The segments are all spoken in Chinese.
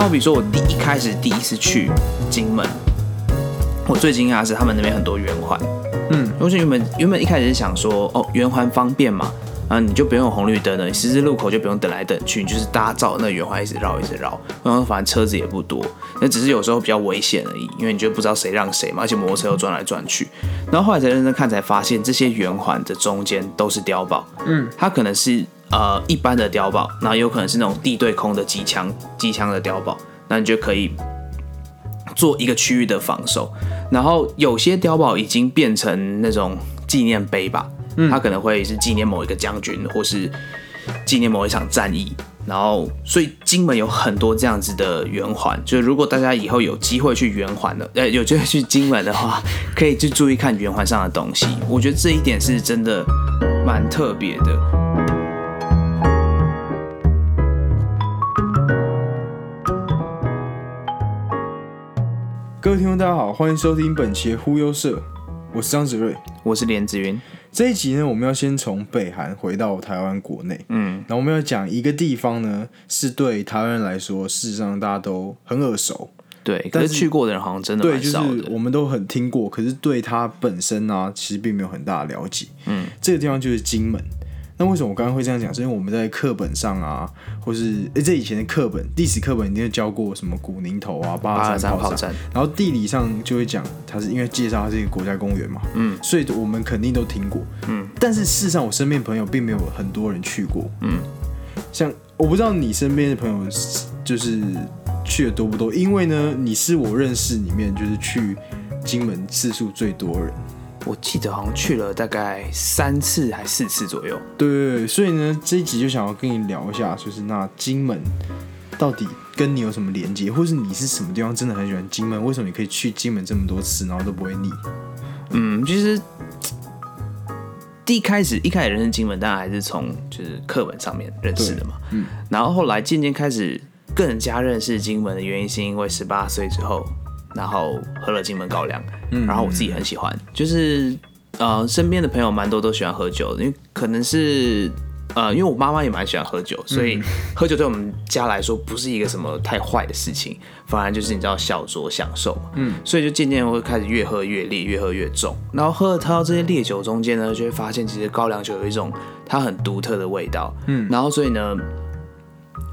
那好比说，我第一开始第一次去金门，我最惊讶的是他们那边很多圆环。嗯，我原本原本一开始是想说，哦，圆环方便嘛，啊，你就不用有红绿灯了，你十字路口就不用等来等去，你就是搭照那个圆环一直绕一直绕，然后反正车子也不多，那只是有时候比较危险而已，因为你就不知道谁让谁嘛，而且摩托车又转来转去。然后后来才认真看，才发现这些圆环的中间都是碉堡，嗯，它可能是呃一般的碉堡，那有可能是那种地对空的机枪机枪的碉堡，那你就可以做一个区域的防守。然后有些碉堡已经变成那种纪念碑吧，它可能会是纪念某一个将军，或是纪念某一场战役。然后，所以金门有很多这样子的圆环，就是如果大家以后有机会去圆环的，呃，有机会去金门的话，可以去注意看圆环上的东西。我觉得这一点是真的蛮特别的。各位听众大家好，欢迎收听本期的忽悠社，我是张子睿。我是连子云，这一集呢，我们要先从北韩回到台湾国内，嗯，然后我们要讲一个地方呢，是对台湾人来说，事实上大家都很耳熟，对，可但是是去过的人好像真的对，就蛮少的。是我们都很听过，可是对它本身呢、其实并没有很大的了解。嗯，这个地方就是金门。那为什么我刚刚会这样讲？是因为我们在课本上啊，或是诶、这以前的课本，历史课本一定会教过什么古宁头啊、八八二二三炮战，然后地理上就会讲，它是因为介绍它是一个国家公园嘛，嗯，所以我们肯定都听过，嗯，但是事实上我身边朋友并没有很多人去过，嗯，像我不知道你身边的朋友就是去的多不多，因为呢，你是我认识里面就是去金门次数最多的人，我记得好像去了大概三次还四次左右。对所以呢，这一集就想要跟你聊一下，就是那金门到底跟你有什么连接，或是你是什么地方真的很喜欢金门？为什么你可以去金门这么多次，然后都不会腻？嗯，其实第一开始一开始认识金门，当然还是从就是课本上面认识的嘛。嗯，然后后来渐渐开始更加认识金门的原因，是因为十八岁之后，然后喝了金门高粱，嗯然后我自己很喜欢，就是呃身边的朋友蛮多都喜欢喝酒的，因为可能是。呃，因为我妈妈也蛮喜欢喝酒，所以喝酒对我们家来说不是一个什么太坏的事情，反而就是你知道小酌享受嘛。嗯，所以就渐渐会开始越喝越烈，越喝越重。然后喝了喝到这些烈酒中间呢，就会发现其实高粱酒有一种它很独特的味道。嗯然后所以呢，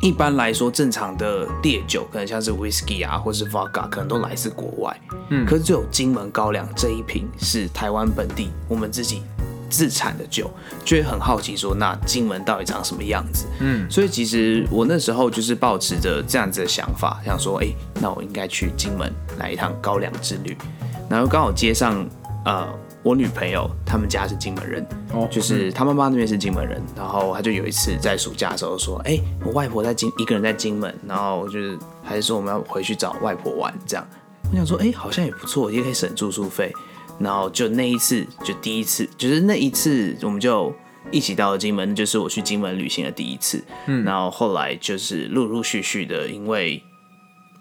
一般来说正常的烈酒可能像是 whisky 啊，或是 vodka，可能都来自国外。嗯可是只有金门高粱这一瓶是台湾本地我们自己自产的酒，就会很好奇说，那金门到底长什么样子？嗯所以其实我那时候就是抱持着这样子的想法，想说，哎、那我应该去金门来一趟高粱之旅。然后刚好接上，呃，我女朋友他们家是金门人，哦，就是他妈妈那边是金门人，然后他就有一次在暑假的时候说，哎、我外婆在金一个人在金门，然后就是还是说我们要回去找外婆玩这样。我想说，哎、好像也不错，也可以省住宿费。然后就那一次，就第一次，就是那一次，我们就一起到了金门，就是我去金门旅行的第一次。嗯然后后来就是陆陆续续的，因为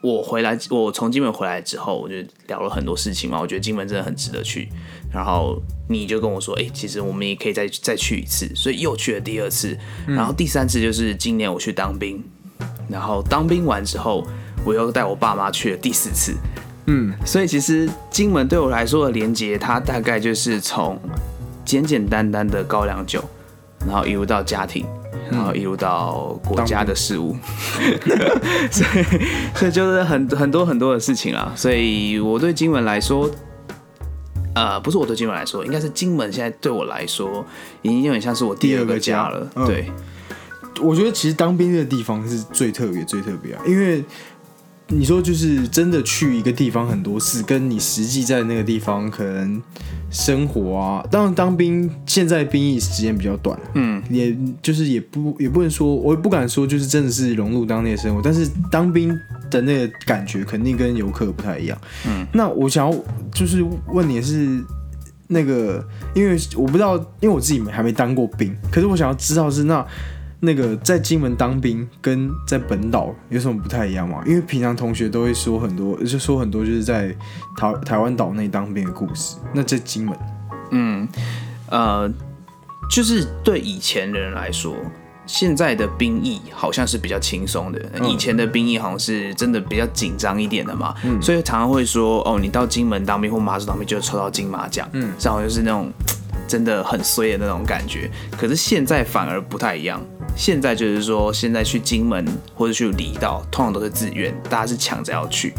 我回来，我从金门回来之后，我就聊了很多事情嘛。我觉得金门真的很值得去。然后你就跟我说，哎、其实我们也可以再再去一次，所以又去了第二次。然后第三次就是今年我去当兵，然后当兵完之后，我又带我爸妈去了第四次。嗯所以其实金门对我来说的连接，它大概就是从简简单单的高粱酒，然后一路到家庭，然后一路到国家的事务，所以所以就是很很多很多的事情啦。所以我对金门来说，呃，不是我对金门来说，应该是金门现在对我来说，已经有点像是我第二个家了。对，我觉得其实当兵的地方是最特别、最特别啊，因为你说就是真的去一个地方很多次，跟你实际在那个地方可能生活啊，当然当兵现在兵役时间比较短，嗯，也就是也不也不能说，我也不敢说就是真的是融入当地的生活，但是当兵的那个感觉肯定跟游客不太一样。嗯，那我想要就是问你是。那个，因为我不知道，因为我自己还没当过兵，可是我想要知道是那那个在金门当兵跟在本岛有什么不太一样吗？因为平常同学都会说很多，就说很多就是在台台湾岛内当兵的故事。那在金门，嗯，呃，就是对以前的人来说，现在的兵役好像是比较轻松的，以前的兵役好像是真的比较紧张一点的嘛，所以常常会说哦，你到金门当兵或马祖当兵就抽到金马奖，嗯，这好像就是那种真的很衰的那种感觉。可是现在反而不太一样，现在就是说现在去金门或者去离岛，通常都是自愿，大家是抢着要去，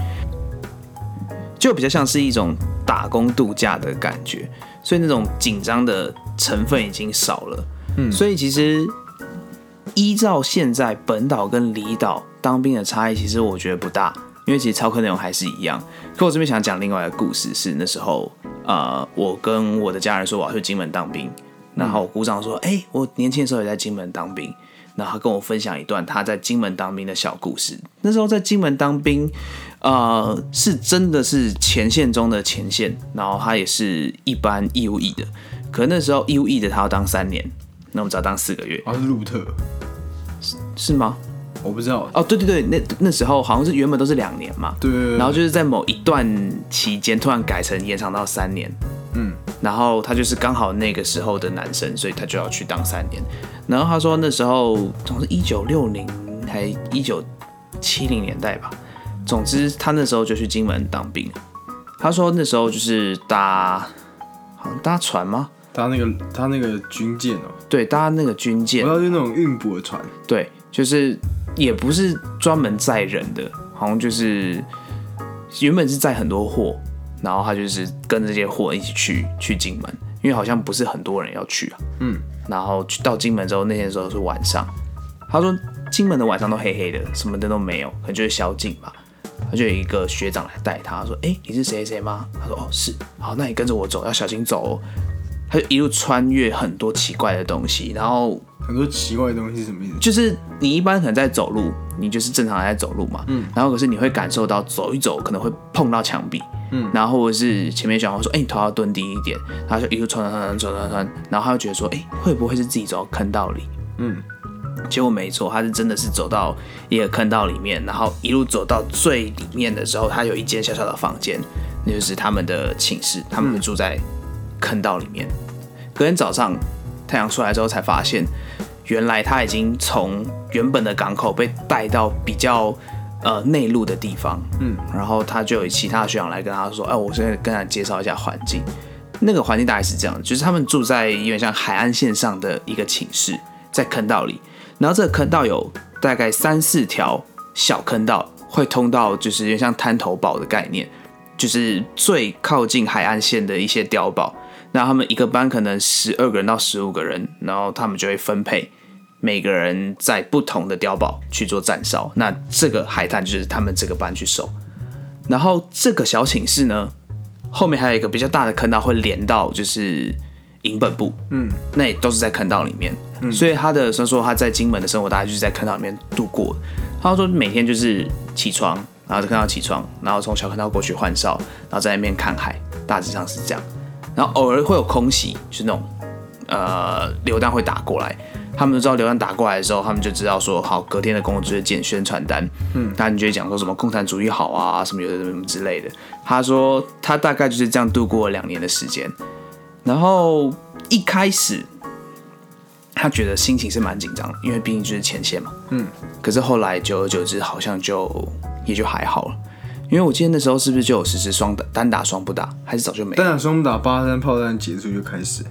就比较像是一种打工度假的感觉，所以那种紧张的成分已经少了。嗯，所以其实。依照现在本岛跟离岛当兵的差异，其实我觉得不大，因为其实操课内容还是一样。可我这边想讲另外一个故事，是那时候，呃，我跟我的家人说我要去金门当兵，然后鼓掌说，哎，我年轻的时候也在金门当兵，然后他跟我分享一段他在金门当兵的小故事。那时候在金门当兵，呃，是真的是前线中的前线，然后他也是一般义务役的，可那时候义务役的他要当三年，那我们只要当四个月。他是路特。是吗？我不知道哦。对对对，那那时候好像是原本都是两年嘛。对。然后就是在某一段期间突然改成延长到三年。嗯。然后他就是刚好那个时候的男生，所以他就要去当三年。然后他说那时候总是一九六零还一九七零年代吧。总之他那时候就去金门当兵。他说那时候就是搭好像搭船吗？搭那个搭那个军舰哦。对，搭那个军舰，我要就那种运补的船。对，就是也不是专门载人的，好像就是原本是载很多货，然后他就是跟这些货一起去去金门，因为好像不是很多人要去啊。嗯。然后去到金门之后，那天时候是晚上，他说金门的晚上都黑黑的，什么灯都没有，可能就是宵禁吧。他就有一个学长来带他，说：“哎，你是谁谁吗？”他说：“哦，是。好，那你跟着我走，要小心走。”哦。他就一路穿越很多奇怪的东西，然后很多奇怪的东西是什么意思？就是你一般可能在走路，你就是正常在走路嘛，嗯，然后可是你会感受到走一走可能会碰到墙壁，嗯，然后或者是前面小黄说，哎，你头要蹲低一点，他就一路穿穿穿穿穿穿，然后他就觉得说，哎，会不会是自己走到坑道里？嗯，结果没错，他是真的是走到一个坑道里面，然后一路走到最里面的时候，他有一间小小的房间，那就是他们的寝室，他们住在。坑道里面，隔天早上太阳出来之后，才发现原来他已经从原本的港口被带到比较呃内陆的地方。嗯，然后他就有其他学长来跟他说：“哎，我现在跟他介绍一下环境。那个环境大概是这样，就是他们住在有点像海岸线上的一个寝室，在坑道里。然后这个坑道有大概三四条小坑道，会通到就是有点像滩头堡的概念，就是最靠近海岸线的一些碉堡。”那他们一个班可能十二个人到十五个人，然后他们就会分配每个人在不同的碉堡去做站哨。那这个海滩就是他们这个班去守。然后这个小寝室呢，后面还有一个比较大的坑道会连到就是营本部，嗯，那也都是在坑道里面。所以他的所以说他在金门的生活大概就是在坑道里面度过。他说每天就是起床，然后在坑道起床，然后从小坑道过去换哨，然后在那边看海，大致上是这样。然后偶尔会有空袭，就是那种呃榴弹会打过来，他们都知道榴弹打过来的时候，他们就知道说好隔天的工作就是剪宣传单，嗯，那你就会讲说什么共产主义好啊，什么有的什么之类的。他说他大概就是这样度过了两年的时间，然后一开始他觉得心情是蛮紧张，因为毕竟就是前线嘛，嗯，可是后来久而久之好像就也就还好了。因为我记得那时候是不是就有实施双打单打双不打，还是早就没？单打双不打，八三炮弹结束就开始。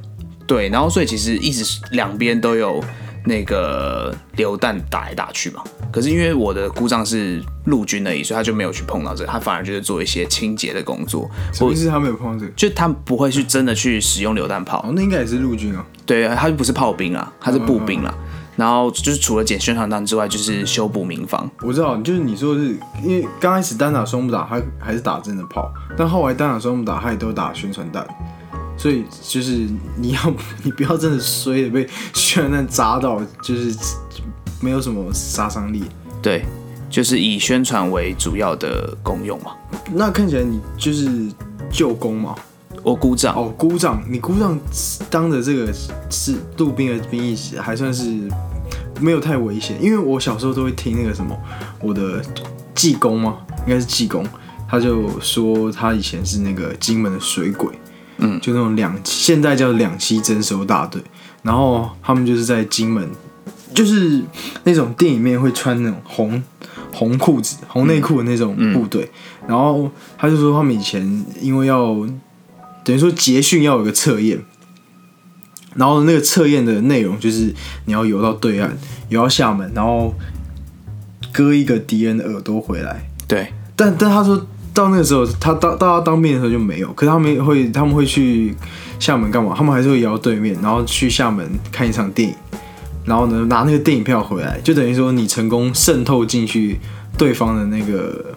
对，然后所以其实一直两边都有那个榴弹打来打去嘛。可是因为我的故障是陆军而已，所以他就没有去碰到这个，他反而就是做一些清洁的工作。什么意思？他没有碰到这个？就他不会去真的去使用榴弹炮。哦，那应该也是陆军啊。对啊，他就不是炮兵啊，他是步兵啊。然后就是除了捡宣传单之外，就是修补民房。我知道，就是你说的是，因为刚开始单打双不打，他还是打真的炮，但后来单打双不打，他也都打宣传弹。所以就是你要 你不要真的衰的被宣传弹砸到，就是没有什么杀伤力。对，就是以宣传为主要的功用嘛。那看起来你就是救功嘛？我鼓掌哦，鼓掌！你鼓掌当的这个是杜宾的兵役，还算是没有太危险。因为我小时候都会听那个什么，我的济公吗？应该是济公，他就说他以前是那个金门的水鬼，嗯，就那种两现在叫两栖征收大队，然后他们就是在金门就是那种电影里面会穿那种红红裤子、红内裤的那种部队。然后他就说，他们以前因为要等于说捷讯要有个测验，然后那个测验的内容就是你要游到对岸，游到厦门，然后割一个敌人的耳朵回来。对，但但他说到那个时候，他当到他当兵的时候就没有，可是他们会他们会去厦门干嘛？他们还是会摇对面，然后去厦门看一场电影，然后呢拿那个电影票回来，就等于说你成功渗透进去对方的那个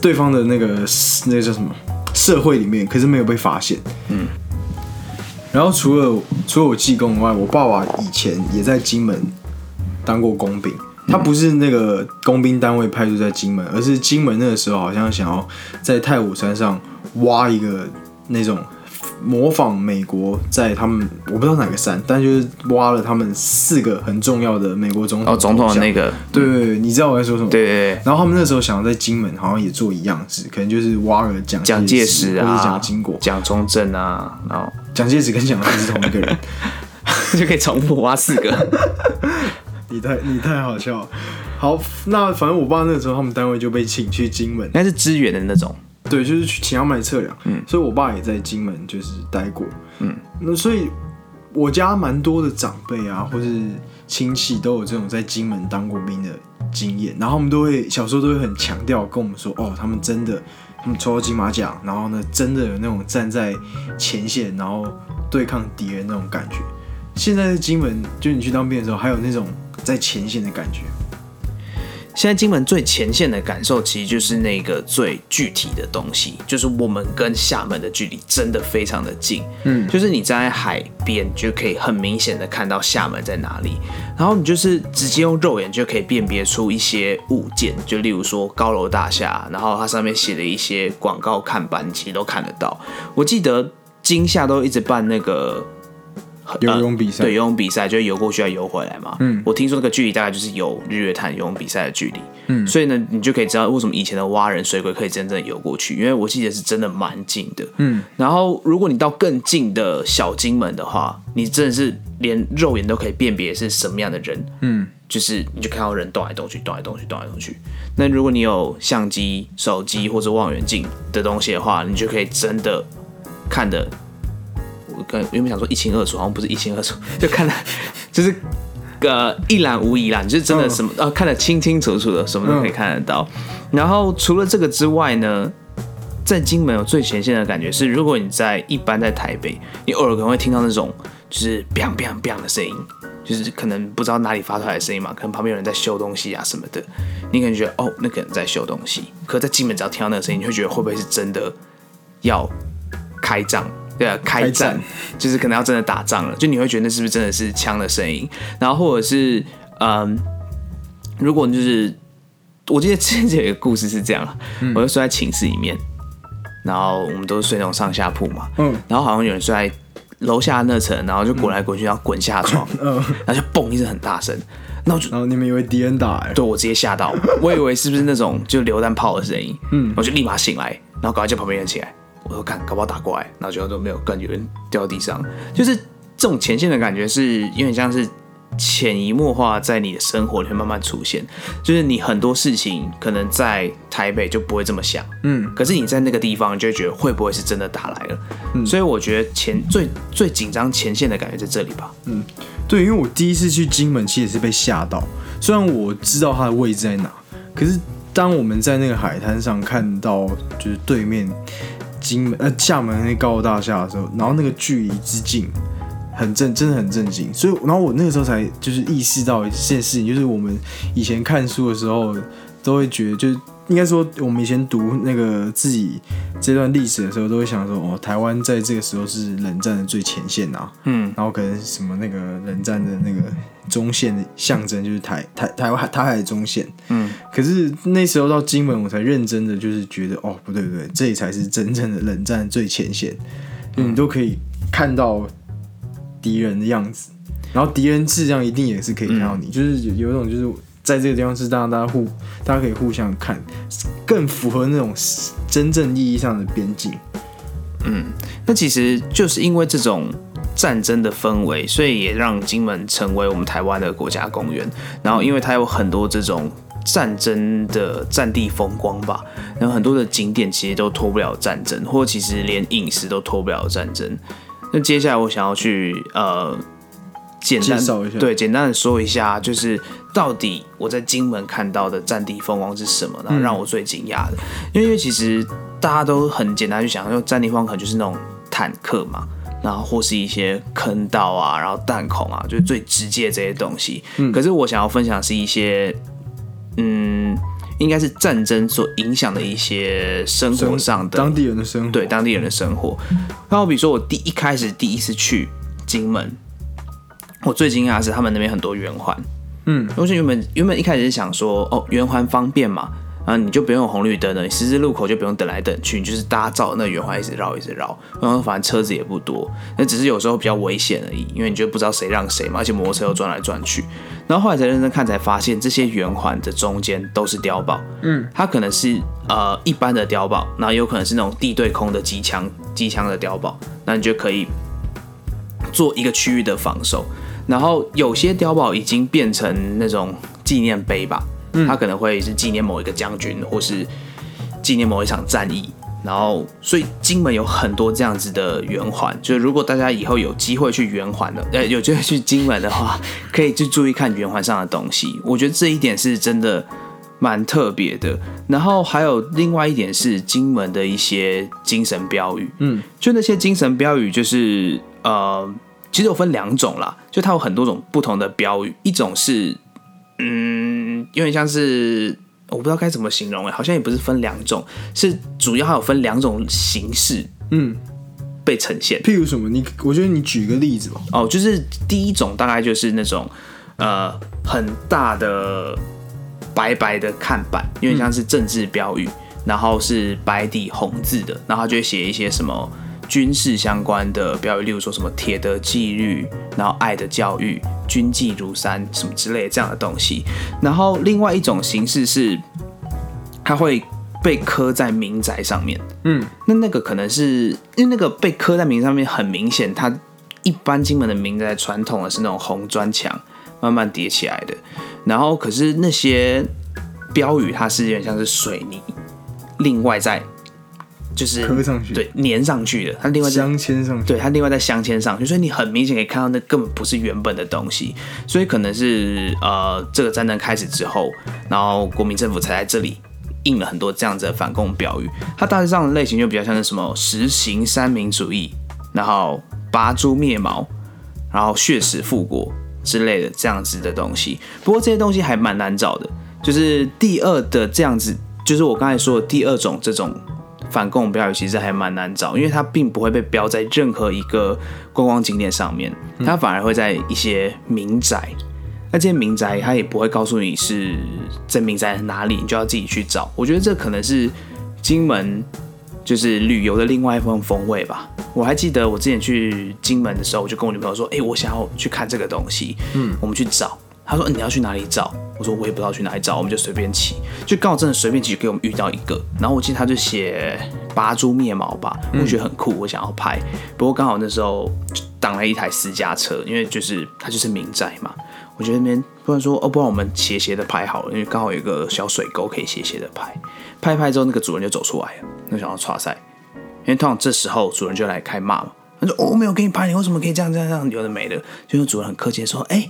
对方的那个那个叫什么社会里面，可是没有被发现。嗯。然后除了除了我技工以外，我爸爸以前也在金门当过工兵。他不是那个工兵单位派驻在金门，而是金门那个时候好像想要在太武山上挖一个那种模仿美国在他们我不知道哪个山，但就是挖了他们四个很重要的美国总统哦，总统的那个，对对对，你知道我在说什么？对对对。然后他们那时候想要在金门好像也做一样事，可能就是挖了蒋蒋介石啊，或者蒋经国、蒋中正啊，然后。蒋介石跟蒋介石是同一个人，就可以重复挖四个。你太你太好笑了，好，那反正我爸那个时候他们单位就被请去金门，那是支援的那种，对，就是去请他们来测量，嗯，所以我爸也在金门就是待过，嗯，那所以我家蛮多的长辈啊，或是亲戚都有这种在金门当过兵的经验，然后我们都会小时候都会很强调跟我们说，哦，他们真的他们抽到金马奖，然后呢，真的有那种站在前线，然后对抗敌人那种感觉。现在在金门，就你去当兵的时候，还有那种。在前线的感觉。现在金门最前线的感受，其实就是那个最具体的东西，就是我们跟厦门的距离真的非常的近。嗯，就是你站在海边，就可以很明显的看到厦门在哪里，然后你就是直接用肉眼就可以辨别出一些物件，就例如说高楼大厦，然后它上面写的一些广告看板，其实都看得到。我记得金厦都一直办那个。游泳比赛，对，游泳比赛就是游过去要游回来嘛。嗯，我听说那个距离大概就是游日月潭游泳比赛的距离。嗯，所以呢，你就可以知道为什么以前的蛙人水鬼可以真正游过去，因为我记得是真的蛮近的。嗯，然后如果你到更近的小金门的话，你真的是连肉眼都可以辨别是什么样的人。嗯，就是你就看到人动来动去，动来动去，动来动去。那如果你有相机、手机或者望远镜的东西的话，你就可以真的看的。跟原本想说一清二楚，好像不是一清二楚，就看的，就是呃一览无遗啦，就是真的什么呃看得清清楚楚的，什么都可以看得到。然后除了这个之外呢，在金门有最前线的感觉是，如果你在一般在台北，你偶尔可能会听到那种就是 biang biang biang 的声音，就是可能不知道哪里发出来的声音嘛，可能旁边有人在修东西啊什么的，你可能觉得哦那个人在修东西，可在金门只要听到那个声音，你会觉得会不会是真的要开仗？对啊，开战。就是可能要真的打仗了，就你会觉得那是不是真的是枪的声音？然后或者是嗯，如果就是我记得之前有一个故事是这样，我就睡在寝室里面，然后我们都是睡那种上下铺嘛，嗯，然后好像有人睡在楼下那层，然后就滚来滚去，然后滚下床，嗯，然后就嘣一声很大声，然后然后你们以为敌人打来，对我直接吓到，我以为是不是那种就榴弹炮的声音，嗯，我就立马醒来，然后赶快叫旁边人起来。我说看，搞不好打过来，然后就都没有，感觉人掉地上，就是这种前线的感觉，是有点像是潜移默化在你的生活里面慢慢出现。就是你很多事情可能在台北就不会这么想，嗯，可是你在那个地方就会觉得会不会是真的打来了？嗯，所以我觉得前最最紧张前线的感觉在这里吧。嗯，对，因为我第一次去金门其实是被吓到，虽然我知道它的位置在哪，可是当我们在那个海滩上看到就是对面。金门呃厦门那高楼大厦的时候，然后那个距离之近，很震，真的很震惊。所以，然后我那个时候才就是意识到一件事情，就是我们以前看书的时候，都会觉得，就是应该说，我们以前读那个自己这段历史的时候，都会想说，哦，台湾在这个时候是冷战的最前线啊，嗯，然后可能什么那个冷战的那个。中线的象征就是台台台湾台海中线，嗯，可是那时候到金门，我才认真的就是觉得，哦，不对不对，这里才是真正的冷战最前线，你都可以看到敌人的样子，然后敌人质量一定也是可以看到你，就是有有一种就是在这个地方是让大家互大家可以互相看，更符合那种真正意义上的边境。嗯，那其实就是因为这种。战争的氛围，所以也让金门成为我们台湾的国家公园。然后，因为它有很多这种战争的战地风光吧，然后很多的景点其实都脱不了战争，或其实连饮食都脱不了战争。那接下来我想要去呃。简单对，简单的说一下，就是到底我在金门看到的战地风光是什么呢？让我最惊讶的，因为其实大家都很简单去想，因为战地风光可能就是那种坦克嘛，然后或是一些坑道啊，然后弹孔啊，就是最直接这些东西。嗯，可是我想要分享是一些，嗯，应该是战争所影响的一些生活上的当地人的生活，对当地人的生活。那我比如说我第一开始第一次去金门。我最惊讶的是他们那边很多圆环，嗯，因为原本原本一开始是想说，哦，圆环方便嘛，啊，你就不用红绿灯了，你十字路口就不用等来等去，你就是大家照那圆环一直绕一直绕，然后反正车子也不多，那只是有时候比较危险而已，因为你就不知道谁让谁嘛，而且摩托车又转来转去，然后后来才认真看才发现，这些圆环的中间都是碉堡，嗯，它可能是呃一般的碉堡，那有可能是那种地对空的机枪机枪的碉堡，那你就可以做一个区域的防守。然后有些碉堡已经变成那种纪念碑吧，它可能会是纪念某一个将军，或是纪念某一场战役。然后，所以金门有很多这样子的圆环，就是如果大家以后有机会去圆环的，呃，有机会去金门的话，可以去注意看圆环上的东西。我觉得这一点是真的蛮特别的。然后还有另外一点是金门的一些精神标语，嗯，就那些精神标语，就是呃。其实有分两种啦，就它有很多种不同的标语，一种是，嗯，有点像是我不知道该怎么形容哎，好像也不是分两种，是主要还有分两种形式，嗯，被呈现。譬如什么？你我觉得你举个例子吧。哦，就是第一种大概就是那种呃很大的白白的看板，有点像是政治标语，然后是白底红字的，然后就会写一些什么。军事相关的标语，例如说什么“铁的纪律”，然后“爱的教育”，“军纪如山”什么之类这样的东西。然后另外一种形式是，它会被刻在民宅上面。嗯，那那个可能是因为那个被刻在民上面很明显，它一般金门的民宅传统的是那种红砖墙慢慢叠起来的。然后可是那些标语，它是有点像是水泥，另外在。就是磕上去，对，粘上去的。它另外镶嵌上去，对，它另外再镶嵌上去，所以你很明显可以看到那根本不是原本的东西。所以可能是呃，这个战争开始之后，然后国民政府才在这里印了很多这样子的反共标语。它大致上的类型就比较像是什么实行三民主义，然后拔猪灭毛，然后血耻复国之类的这样子的东西。不过这些东西还蛮难找的，就是第二的这样子，就是我刚才说的第二种这种。反共标语其实还蛮难找，因为它并不会被标在任何一个观光景点上面，它反而会在一些民宅。那这些民宅，它也不会告诉你是在民宅哪里，你就要自己去找。我觉得这可能是金门就是旅游的另外一份风味吧。我还记得我之前去金门的时候，我就跟我女朋友说：“哎，我想要去看这个东西。”嗯，我们去找。他说：“你要去哪里找？”我说：“我也不知道去哪里找，我们就随便骑。”就刚好真的随便骑，给我们遇到一个。然后我记得他就写“拔猪灭毛”吧，我觉得很酷，我想要拍。不过刚好那时候挡了一台私家车，因为就是它就是民宅嘛。我觉得那边不然说哦，不然我们斜斜的拍好了，因为刚好有一个小水沟可以斜斜的拍。拍拍之后，那个主人就走出来了，那想要刷赛，因为通常这时候主人就来开骂嘛。他说：“我没有给你拍，你为什么可以这样这样这样？有的没的。”就是主人很客气的说：“哎。”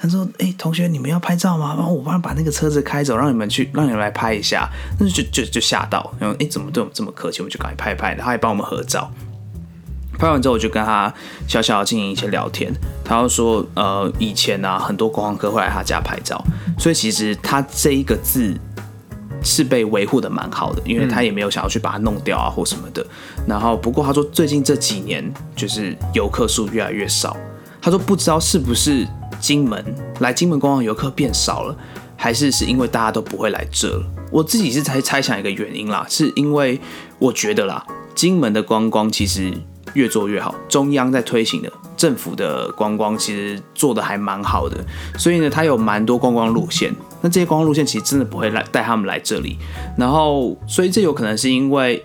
他说：“哎，同学，你们要拍照吗？然后我帮把那个车子开走，让你们去，让你们来拍一下。那就就就吓到，然后哎，怎么对我们这么客气？我们就赶快拍拍，他还帮我们合照。拍完之后，我就跟他小小的进行一些聊天。他又说，呃，以前呢，很多观光客会来他家拍照，所以其实他这一个字是被维护的蛮好的，因为他也没有想要去把它弄掉啊或什么的。然后，不过他说最近这几年就是游客数越来越少，他说不知道是不是。”金门来金门观光游客变少了，还是是因为大家都不会来这？我自己是猜猜想一个原因啦，是因为我觉得啦，金门的观光其实越做越好，中央在推行的，政府的观光其实做的还蛮好的，所以呢，它有蛮多观光路线。那这些观光路线其实真的不会来带他们来这里，然后所以这有可能是因为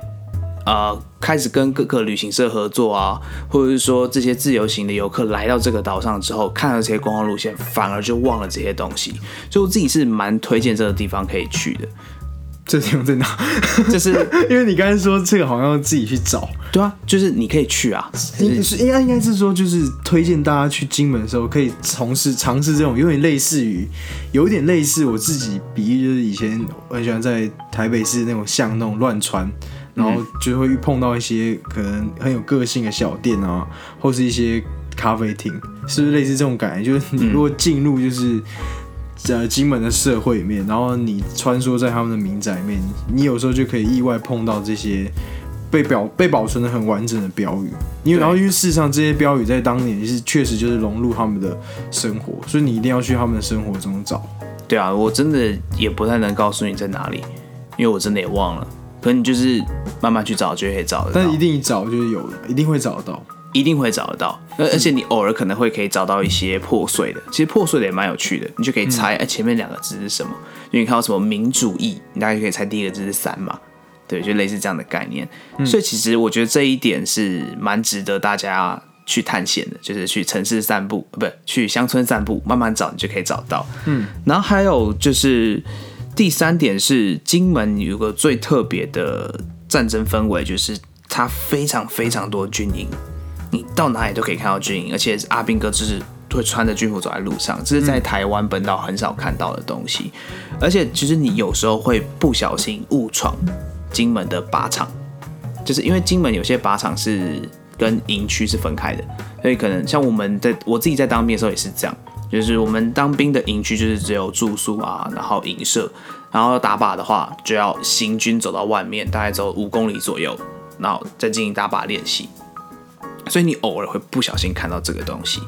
呃开始跟各个旅行社合作啊，或者是说这些自由行的游客来到这个岛上之后，看到这些观光路线，反而就忘了这些东西。所以我自己是蛮推荐这个地方可以去的。这地方在哪？就是 因为你刚才说这个好像要自己去找，对啊，就是你可以去啊，应是应该应该是说，就是推荐大家去金门的时候，可以从事尝试这种有点类似于，有点类似我自己比喻，就是以前我很喜欢在台北市那种巷弄乱穿，然后就会碰到一些可能很有个性的小店啊，或是一些咖啡厅，是不是类似这种感觉？就是你如果进入就是。呃，金门的社会里面，然后你穿梭在他们的民宅里面，你有时候就可以意外碰到这些被表被保存的很完整的标语。因为然后因为事实上这些标语在当年是确实就是融入他们的生活，所以你一定要去他们的生活中找。对啊，我真的也不太能告诉你在哪里，因为我真的也忘了。可你就是慢慢去找就可以找到，但一定找就是有了，一定会找得到。一定会找得到，而而且你偶尔可能会可以找到一些破碎的，其实破碎的也蛮有趣的，你就可以猜，哎，前面两个字是什么？因为你看到什么民主义，你大概可以猜第一个字是三嘛，对，就类似这样的概念。所以其实我觉得这一点是蛮值得大家去探险的，就是去城市散步，不，去乡村散步，慢慢找你就可以找到。嗯，然后还有就是第三点是金门有个最特别的战争氛围，就是它非常非常多军营。你到哪里都可以看到军营，而且阿兵哥就是会穿着军服走在路上，这是在台湾本岛很少看到的东西。而且其实你有时候会不小心误闯金门的靶场，就是因为金门有些靶场是跟营区是分开的，所以可能像我们在我自己在当兵的时候也是这样，就是我们当兵的营区就是只有住宿啊，然后营舍，然后打靶的话就要行军走到外面，大概走五公里左右，然后再进行打靶练习。所以你偶尔会不小心看到这个东西，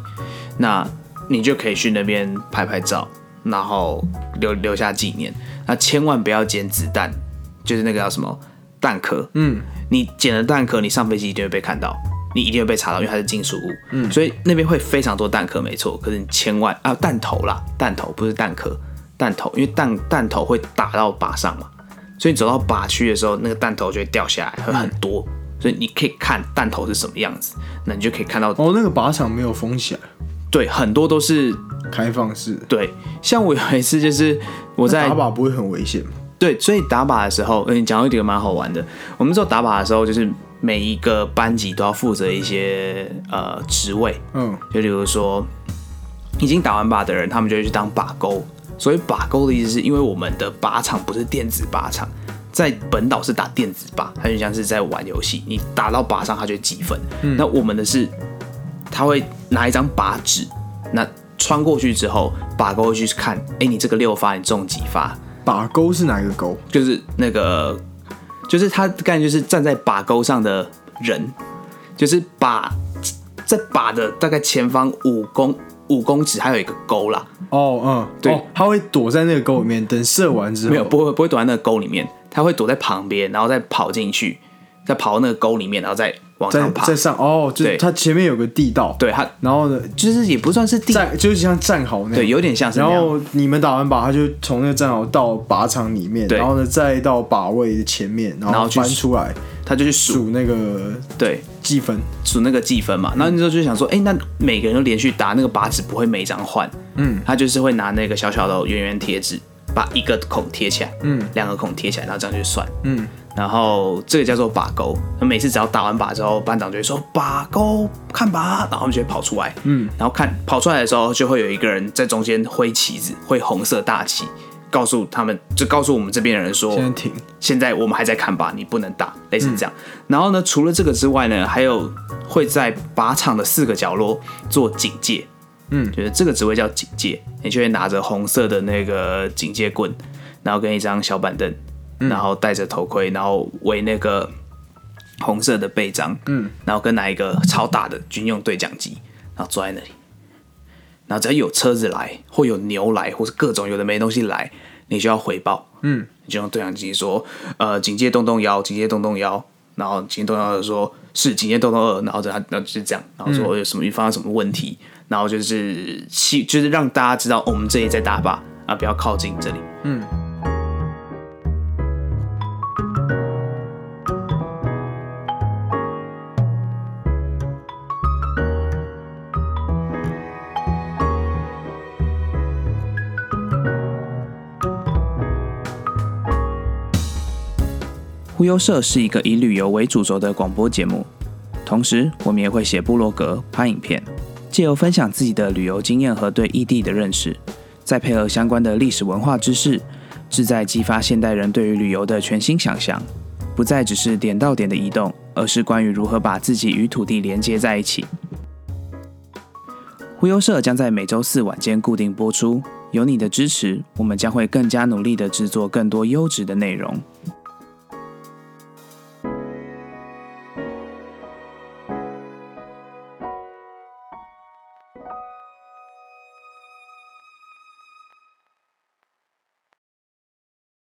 那你就可以去那边拍拍照，然后留留下纪念。那千万不要捡子弹，就是那个叫什么弹壳。嗯，你捡了弹壳，你上飞机一定会被看到，你一定会被查到，因为它是金属物。嗯，所以那边会非常多弹壳，没错。可是你千万啊，弹头啦，弹头不是弹壳，弹头，因为弹弹头会打到靶上嘛，所以你走到靶区的时候，那个弹头就会掉下来，会很多。所以你可以看弹头是什么样子，那你就可以看到哦，那个靶场没有封起来，对，很多都是开放式。对，像我有一次就是我在打靶不会很危险吗？对，所以打靶的时候，嗯，讲到一点蛮好玩的。我们做打靶的时候，就是每一个班级都要负责一些呃职位，嗯，就比如说已经打完靶的人，他们就会去当靶钩。所以靶钩的意思是因为我们的靶场不是电子靶场。在本岛是打电子靶，它就像是在玩游戏，你打到靶上，它就积分。嗯那我们的是，他会拿一张靶纸，那穿过去之后，靶钩去看，哎，你这个六发，你中几发？靶钩是哪一个钩？就是那个，就是他感觉就是站在靶钩上的人，就是靶在靶的大概前方五公五公尺，还有一个钩啦。哦，嗯，对，他会躲在那个钩里面，等射完之后，没有，不会不会躲在那个钩里面。他会躲在旁边，然后再跑进去，再跑到那个沟里面，然后再往上爬。再上哦，对，它前面有个地道。对，它，然后呢，就是也不算是站，就是像战壕那样。对，有点像是。然后你们打完靶，他就从那个战壕到靶场里面，然后呢，再到靶位的前面，然后翻出来，他就去数那个对计分，数那个计分嘛。然后那时候就想说，哎，那每个人都连续打那个靶纸，不会每张换。嗯，他就是会拿那个小小的圆圆贴纸。把一个孔贴起来，嗯，两个孔贴起来，然后这样去算，嗯，然后这个叫做靶钩。那每次只要打完靶之后，班长就会说靶钩看靶，然后他们就会跑出来，嗯，然后看跑出来的时候，就会有一个人在中间挥旗子，挥红色大旗，告诉他们，就告诉我们这边的人说，现在停，现在我们还在看靶，你不能打，类似这样。然后呢，除了这个之外呢，还有会在靶场的四个角落做警戒。嗯，就是这个职位叫警戒，你就会拿着红色的那个警戒棍，然后跟一张小板凳，然后戴着头盔，然后围那个红色的背章，嗯，然后跟拿一个超大的军用对讲机，然后坐在那里，然后只要有车子来，或有牛来，或是各种有的没东西来，你就要回报，嗯，你就用对讲机说，呃，警戒洞洞幺，警戒洞洞幺，然后警戒洞洞二说是警戒洞洞二，然后他，然后就是这样，然后说有什么发生什么问题。然后就是希，就是让大家知道我们这里在打靶啊，不要靠近这里。嗯。忽悠社是一个以旅游为主轴的广播节目，同时我们也会写部落格、拍影片，借由分享自己的旅游经验和对异地的认识，再配合相关的历史文化知识，志在激发现代人对于旅游的全新想象，不再只是点到点的移动，而是关于如何把自己与土地连接在一起。忽悠社将在每周四晚间固定播出，有你的支持，我们将会更加努力的制作更多优质的内容。